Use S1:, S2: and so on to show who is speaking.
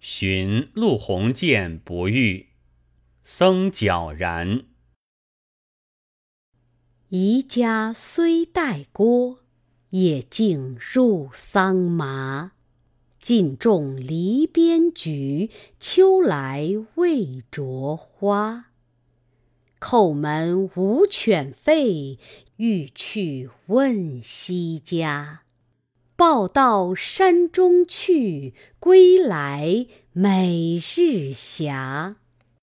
S1: 寻陆鸿渐不遇，僧皎然。
S2: 宜家虽带郭，也竟入桑麻。尽种篱边菊，秋来未着花。叩门无犬吠，欲去问西家。报到山中去，归来每日斜。